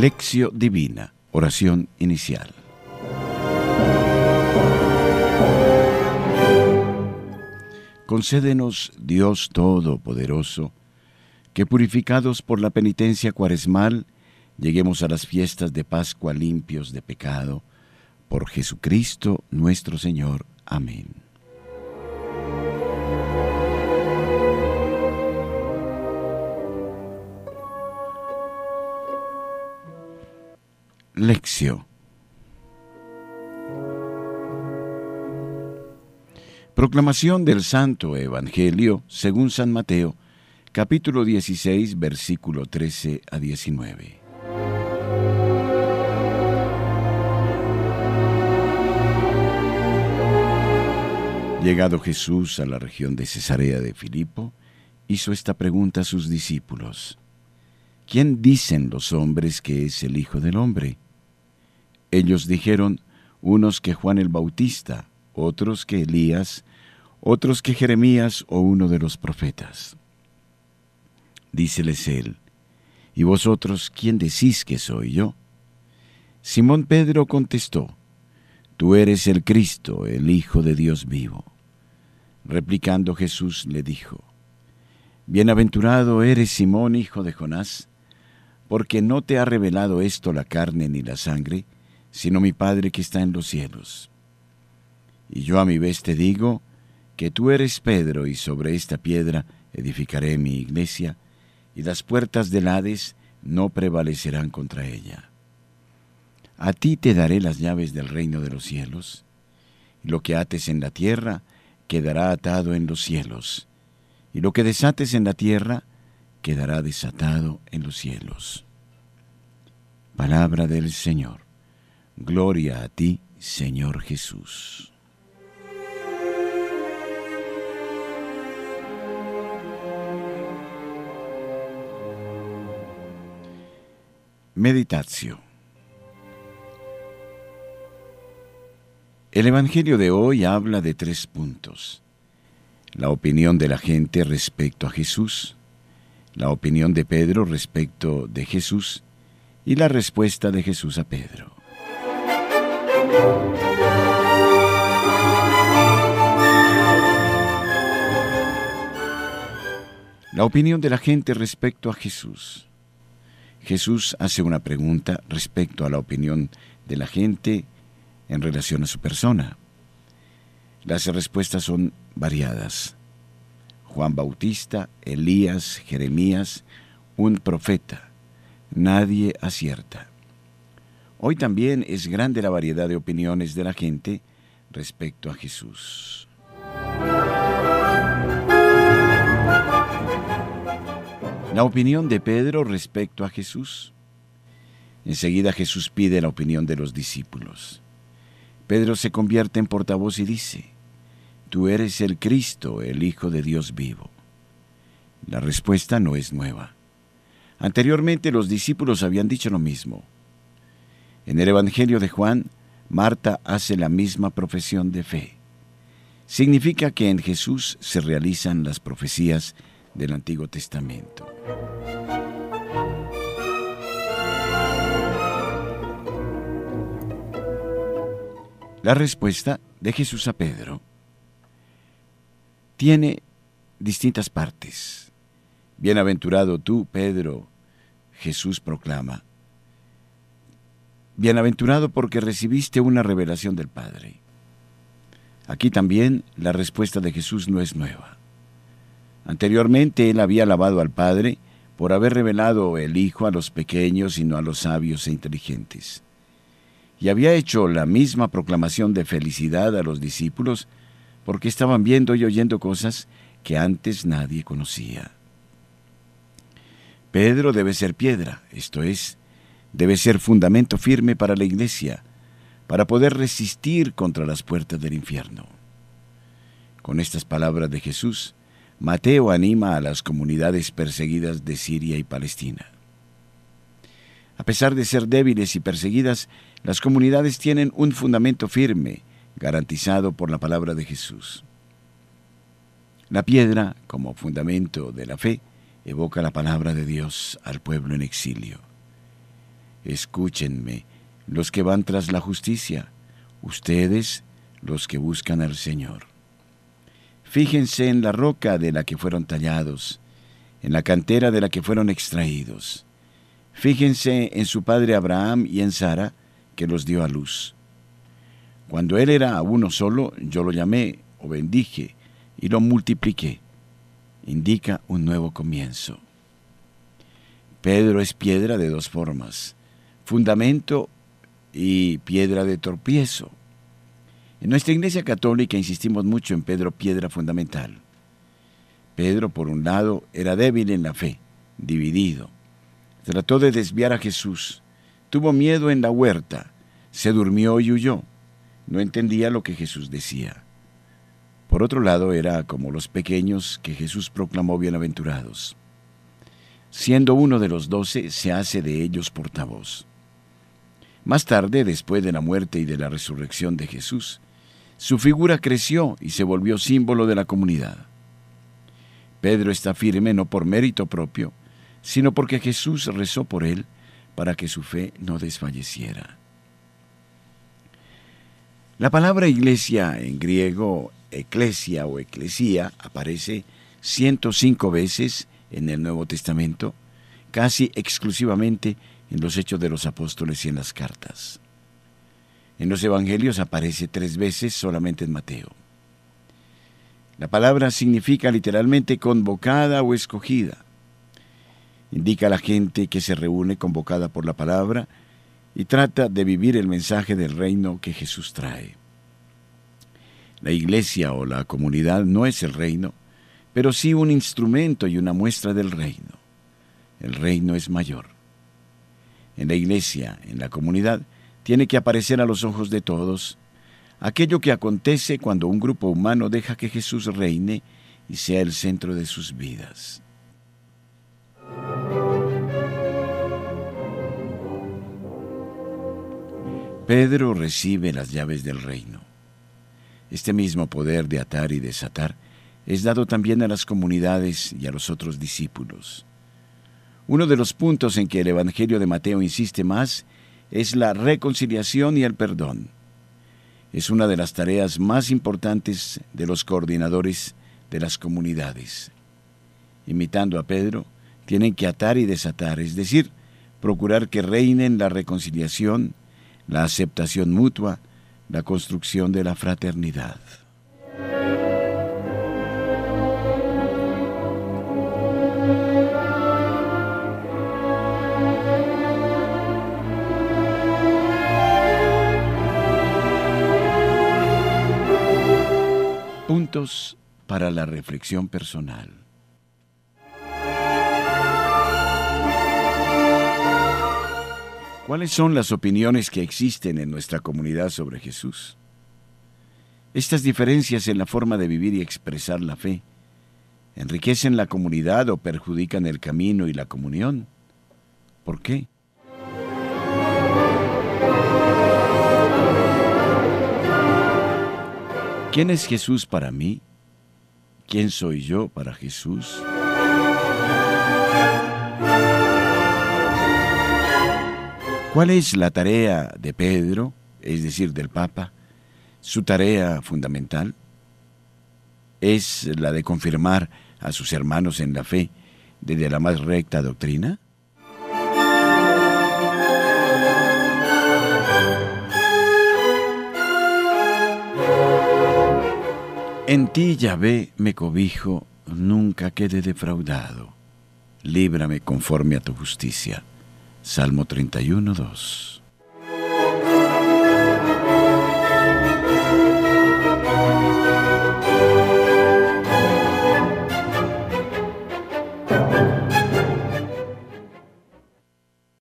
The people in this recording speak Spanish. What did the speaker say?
Lección Divina, oración inicial. Concédenos, Dios Todopoderoso, que purificados por la penitencia cuaresmal, lleguemos a las fiestas de Pascua limpios de pecado, por Jesucristo nuestro Señor. Amén. Lección Proclamación del Santo Evangelio según San Mateo, capítulo 16, versículo 13 a 19. Llegado Jesús a la región de Cesarea de Filipo, hizo esta pregunta a sus discípulos. ¿Quién dicen los hombres que es el Hijo del Hombre? Ellos dijeron, unos que Juan el Bautista, otros que Elías, otros que Jeremías o uno de los profetas. Díceles él, ¿y vosotros quién decís que soy yo? Simón Pedro contestó, Tú eres el Cristo, el Hijo de Dios vivo. Replicando Jesús le dijo, Bienaventurado eres Simón, hijo de Jonás, porque no te ha revelado esto la carne ni la sangre, sino mi Padre que está en los cielos. Y yo a mi vez te digo que tú eres Pedro, y sobre esta piedra edificaré mi iglesia, y las puertas del Hades no prevalecerán contra ella. A ti te daré las llaves del reino de los cielos, y lo que ates en la tierra quedará atado en los cielos, y lo que desates en la tierra quedará desatado en los cielos. Palabra del Señor. Gloria a ti, Señor Jesús. Meditación El Evangelio de hoy habla de tres puntos. La opinión de la gente respecto a Jesús, la opinión de Pedro respecto de Jesús y la respuesta de Jesús a Pedro. La opinión de la gente respecto a Jesús. Jesús hace una pregunta respecto a la opinión de la gente en relación a su persona. Las respuestas son variadas. Juan Bautista, Elías, Jeremías, un profeta. Nadie acierta. Hoy también es grande la variedad de opiniones de la gente respecto a Jesús. La opinión de Pedro respecto a Jesús. Enseguida Jesús pide la opinión de los discípulos. Pedro se convierte en portavoz y dice, Tú eres el Cristo, el Hijo de Dios vivo. La respuesta no es nueva. Anteriormente los discípulos habían dicho lo mismo. En el Evangelio de Juan, Marta hace la misma profesión de fe. Significa que en Jesús se realizan las profecías del Antiguo Testamento. La respuesta de Jesús a Pedro tiene distintas partes. Bienaventurado tú, Pedro, Jesús proclama. Bienaventurado porque recibiste una revelación del Padre. Aquí también la respuesta de Jesús no es nueva. Anteriormente él había alabado al Padre por haber revelado el Hijo a los pequeños y no a los sabios e inteligentes y había hecho la misma proclamación de felicidad a los discípulos porque estaban viendo y oyendo cosas que antes nadie conocía. Pedro debe ser piedra, esto es, debe ser fundamento firme para la iglesia, para poder resistir contra las puertas del infierno. Con estas palabras de Jesús, Mateo anima a las comunidades perseguidas de Siria y Palestina. A pesar de ser débiles y perseguidas, las comunidades tienen un fundamento firme, garantizado por la palabra de Jesús. La piedra, como fundamento de la fe, evoca la palabra de Dios al pueblo en exilio. Escúchenme, los que van tras la justicia, ustedes los que buscan al Señor. Fíjense en la roca de la que fueron tallados, en la cantera de la que fueron extraídos. Fíjense en su padre Abraham y en Sara, que los dio a luz. Cuando él era uno solo, yo lo llamé o bendije y lo multipliqué. Indica un nuevo comienzo. Pedro es piedra de dos formas, fundamento y piedra de tropiezo. En nuestra Iglesia Católica insistimos mucho en Pedro piedra fundamental. Pedro, por un lado, era débil en la fe, dividido. Trató de desviar a Jesús, tuvo miedo en la huerta, se durmió y huyó. No entendía lo que Jesús decía. Por otro lado, era como los pequeños que Jesús proclamó bienaventurados. Siendo uno de los doce, se hace de ellos portavoz. Más tarde, después de la muerte y de la resurrección de Jesús, su figura creció y se volvió símbolo de la comunidad. Pedro está firme no por mérito propio, sino porque Jesús rezó por él para que su fe no desfalleciera. La palabra iglesia en griego, eclesia o eclesía, aparece 105 veces en el Nuevo Testamento, casi exclusivamente en los Hechos de los Apóstoles y en las cartas. En los Evangelios aparece tres veces solamente en Mateo. La palabra significa literalmente convocada o escogida. Indica a la gente que se reúne convocada por la palabra y trata de vivir el mensaje del reino que Jesús trae. La iglesia o la comunidad no es el reino, pero sí un instrumento y una muestra del reino. El reino es mayor. En la iglesia, en la comunidad, tiene que aparecer a los ojos de todos aquello que acontece cuando un grupo humano deja que Jesús reine y sea el centro de sus vidas. Pedro recibe las llaves del reino. Este mismo poder de atar y desatar es dado también a las comunidades y a los otros discípulos. Uno de los puntos en que el Evangelio de Mateo insiste más es la reconciliación y el perdón. Es una de las tareas más importantes de los coordinadores de las comunidades. Imitando a Pedro, tienen que atar y desatar, es decir, procurar que reinen la reconciliación, la aceptación mutua, la construcción de la fraternidad. Para la reflexión personal. ¿Cuáles son las opiniones que existen en nuestra comunidad sobre Jesús? Estas diferencias en la forma de vivir y expresar la fe enriquecen la comunidad o perjudican el camino y la comunión. ¿Por qué? ¿Quién es Jesús para mí? ¿Quién soy yo para Jesús? ¿Cuál es la tarea de Pedro, es decir, del Papa? Su tarea fundamental es la de confirmar a sus hermanos en la fe desde la más recta doctrina. En ti, Yahvé, me cobijo, nunca quede defraudado. Líbrame conforme a tu justicia. Salmo 31, 2.